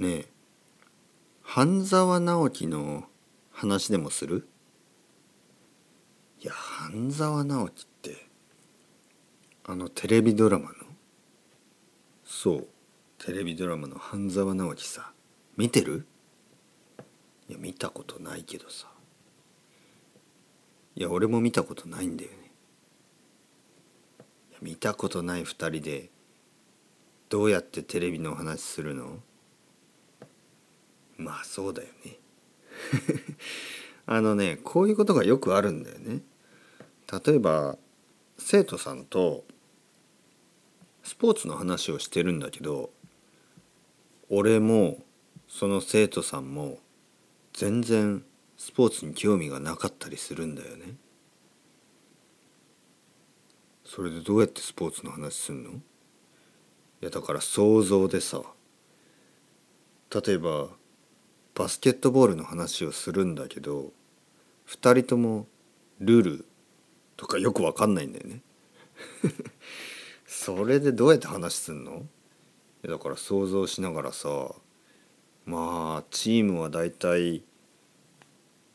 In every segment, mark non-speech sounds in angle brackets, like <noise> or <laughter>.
ねえ。半沢直樹の話でもする？いや半沢直樹ってあのテレビドラマの？そうテレビドラマの半沢直樹さ。見てる？いや見たことないけどさ。いや俺も見たことないんだよね。見たことない2人でどうやってテレビの話するの？まあそうだよね。<laughs> あのねこういうことがよくあるんだよね。例えば生徒さんとスポーツの話をしてるんだけど俺もその生徒さんも全然スポーツに興味がなかったりするんだよね。それでどうやってスポーツの話すんの？いやだから想像でさ例えばバスケットボールの話をするんだけど2人ともルールとかよくわかんないんだよね。<laughs> それでどうやって話すんの？だから想像しながらさまあチームはだいたい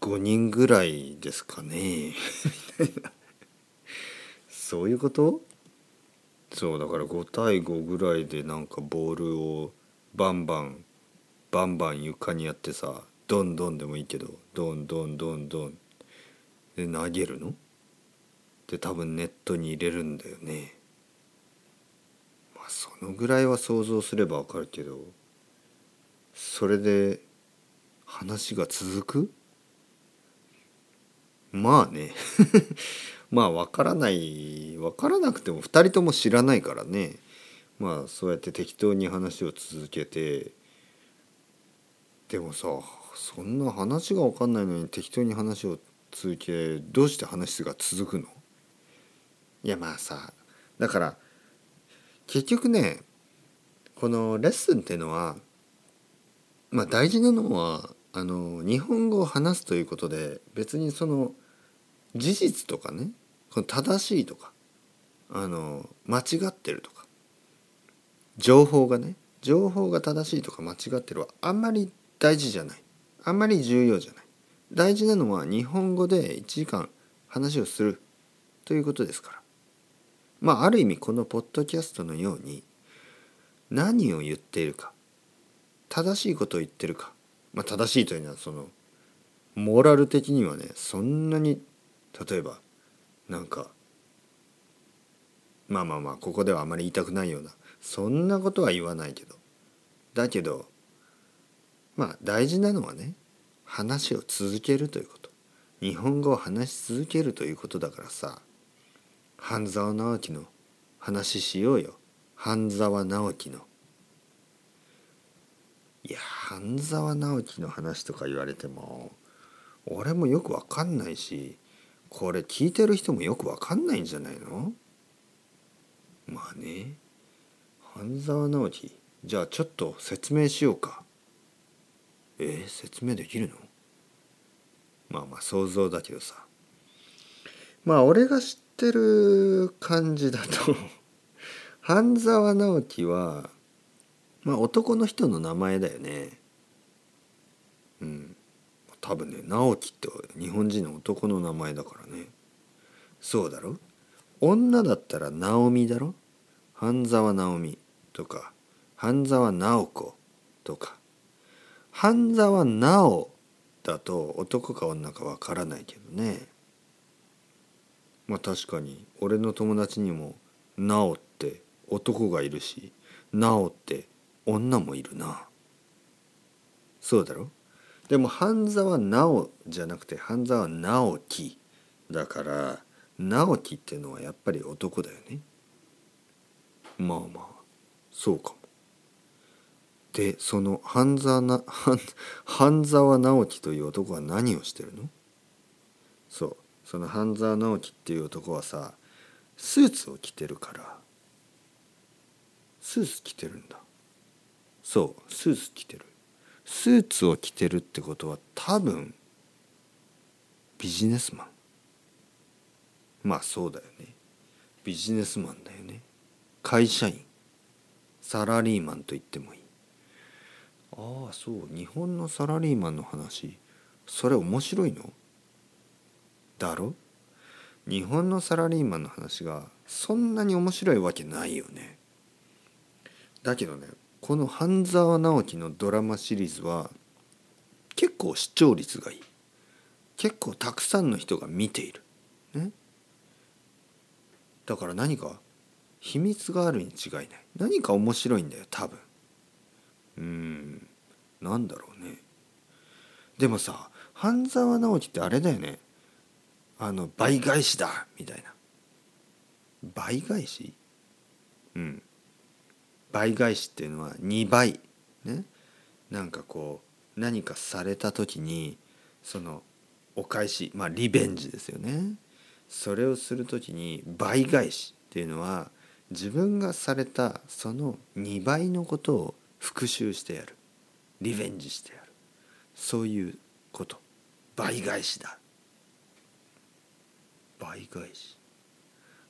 5人ぐらいですかね。みたいな。そういうこと？そうだから5対5ぐらいでなんかボールをバンバンバンバン床にやってさドンドンでもいいけどドンドンドンドン。で投げるの？で多分ネットに入れるんだよね。まあそのぐらいは想像すればわかるけどそれで話が続く？まあね。<laughs> まあ分からない分からなくても2人とも知らないからね。まあそうやって適当に話を続けてでもさそんな話が分かんないのに適当に話を続けどうして話が続くの？いやまあさだから結局ねこのレッスンっていうのはまあ大事なのはあの日本語を話すということで別にその事実とかねこの正しいとかあの間違ってるとか情報がね情報が正しいとか間違ってるはあんまり大事じゃない。あんまり重要じゃない。大事なのは日本語で1時間話をするということですから。まあある意味このポッドキャストのように何を言っているか正しいことを言ってるか、まあ、正しいというのはそのモラル的にはねそんなに例えばなんかまあまあまあここではあまり言いたくないようなそんなことは言わないけど。だけどまあ大事なのはね話を続けるということ。日本語を話し続けるということだからさ半沢直樹の話しようよ。半沢直樹の。いや半沢直樹の話とか言われても俺もよくわかんないしこれ聞いてる人もよくわかんないんじゃないの？まあね。半沢直樹じゃあちょっと説明しようか。え、説明できるの？まあまあ想像だけどさ。まあ俺が知ってる感じだと <laughs> 半沢直樹はまあ男の人の名前だよね。うん。多分ね直樹って日本人の男の名前だからね。そうだろ？女だったら直美だろ？半沢直美とか半沢直子とか。半沢直だと男か女かわからないけどね。まあ確かに俺の友達にも直って男がいるし直って女もいるな。そうだろ？でも半沢直じゃなくて半沢直樹だから直樹っていうのはやっぱり男だよね。まあまあそうかも。でその半沢な <laughs> 半沢直樹という男は何をしてるの？そう。その半沢直樹っていう男はさスーツを着てるから。スーツ着てるんだ。そう。スーツ着てる。スーツを着てるってことは多分ビジネスマン。まあそうだよね。ビジネスマンだよね。会社員。サラリーマンと言ってもいい。ああそう。日本のサラリーマンの話。それ面白いの？だろ？日本のサラリーマンの話がそんなに面白いわけないよね。だけどねこの半沢直樹のドラマシリーズは結構視聴率がいい。結構たくさんの人が見ている、ね、だから何か秘密があるに違いない。何か面白いんだよ多分。うん。なんだろうね。でもさ半沢直樹ってあれだよね。あの倍返しだみたいな。倍返し？うん。倍返しっていうのは2倍。ね。なんかこう何かされた時にそのお返しまあリベンジですよね。それをする時に倍返しっていうのは自分がされたその2倍のことを復習してやる。リベンジしてやる。そういうこと。倍返しだ。倍返し。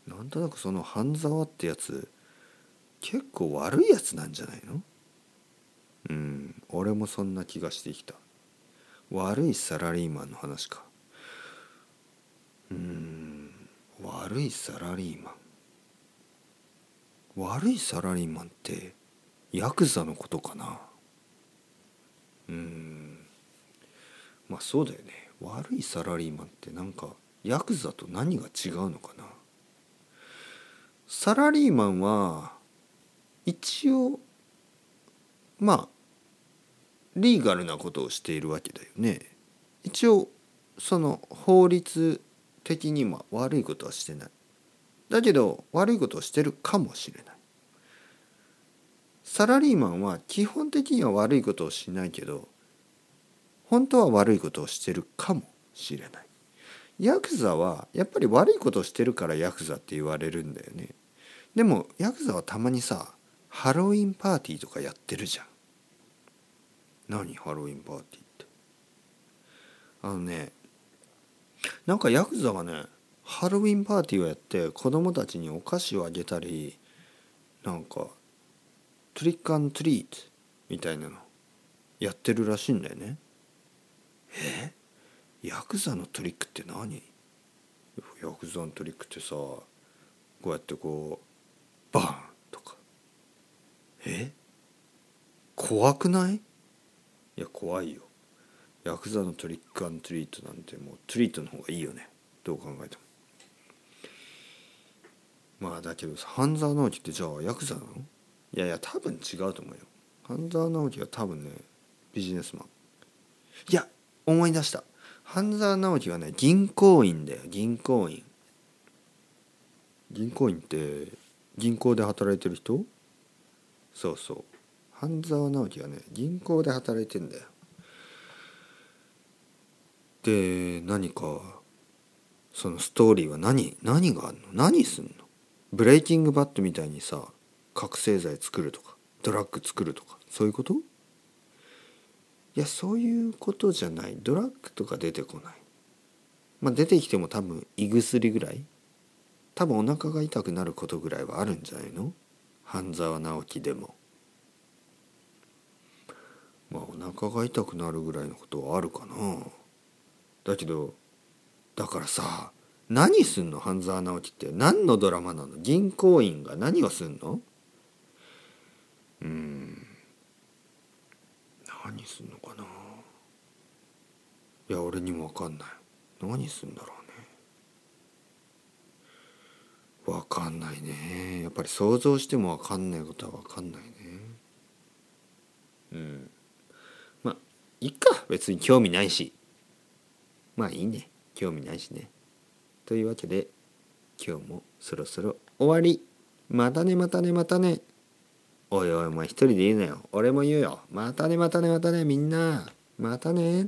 なんとなくその半沢ってやつ結構悪いやつなんじゃないの？うん。俺もそんな気がしてきた。悪いサラリーマンの話か。うん。悪いサラリーマン。悪いサラリーマンってヤクザのことかな？まあそうだよね。悪いサラリーマンってなんかヤクザと何が違うのかな。サラリーマンは一応まあリーガルなことをしているわけだよね。一応その法律的には悪いことはしてない。だけど悪いことをしてるかもしれない。サラリーマンは基本的には悪いことをしないけど本当は悪いことをしてるかもしれない。ヤクザはやっぱり悪いことをしてるからヤクザって言われるんだよね。でもヤクザはたまにさハロウィンパーティーとかやってるじゃん。何？ハロウィンパーティーって。あのねなんかヤクザがねハロウィンパーティーをやって子供たちにお菓子をあげたりなんかトリックアントリートみたいなのやってるらしいんだよね。え？ヤクザのトリックって何？ヤクザのトリックってさこうやってこうバーンとか。え？怖くない？いや怖いよ。ヤクザのトリックアントリートなんてもうトリートの方がいいよね。どう考えても。まあだけどさ半沢直樹ってじゃあヤクザなの？いやいや多分違うと思うよ。半沢直樹は多分ねビジネスマン。いや思い出した。半沢直樹はね銀行員だよ。銀行員。銀行員って銀行で働いてる人？そうそう。半沢直樹はね銀行で働いてんだよ。で何かそのストーリーは何？何があんの？何すんの？ブレイキングバットみたいにさ覚醒剤作るとかドラッグ作るとかそういうこと？いやそういうことじゃない。ドラッグとか出てこない。まあ出てきても多分胃薬ぐらい？多分お腹が痛くなることぐらいはあるんじゃないの？半沢直樹でも。まあお腹が痛くなるぐらいのことはあるかな。だけどだからさ何すんの？半沢直樹って。何のドラマなの？銀行員が何をすんの？うん。何すんのかな。いや俺にも分かんない。何すんだろうね。分かんないね。やっぱり想像しても分かんないことは分かんないね。うん。まあいっか。別に興味ないし。まあいいね。興味ないしね。というわけで今日もそろそろ終わり。またねまたねまたね。おいおいお前一人で言うなよ。俺も言うよ。またねまたねまたねみんな。またね。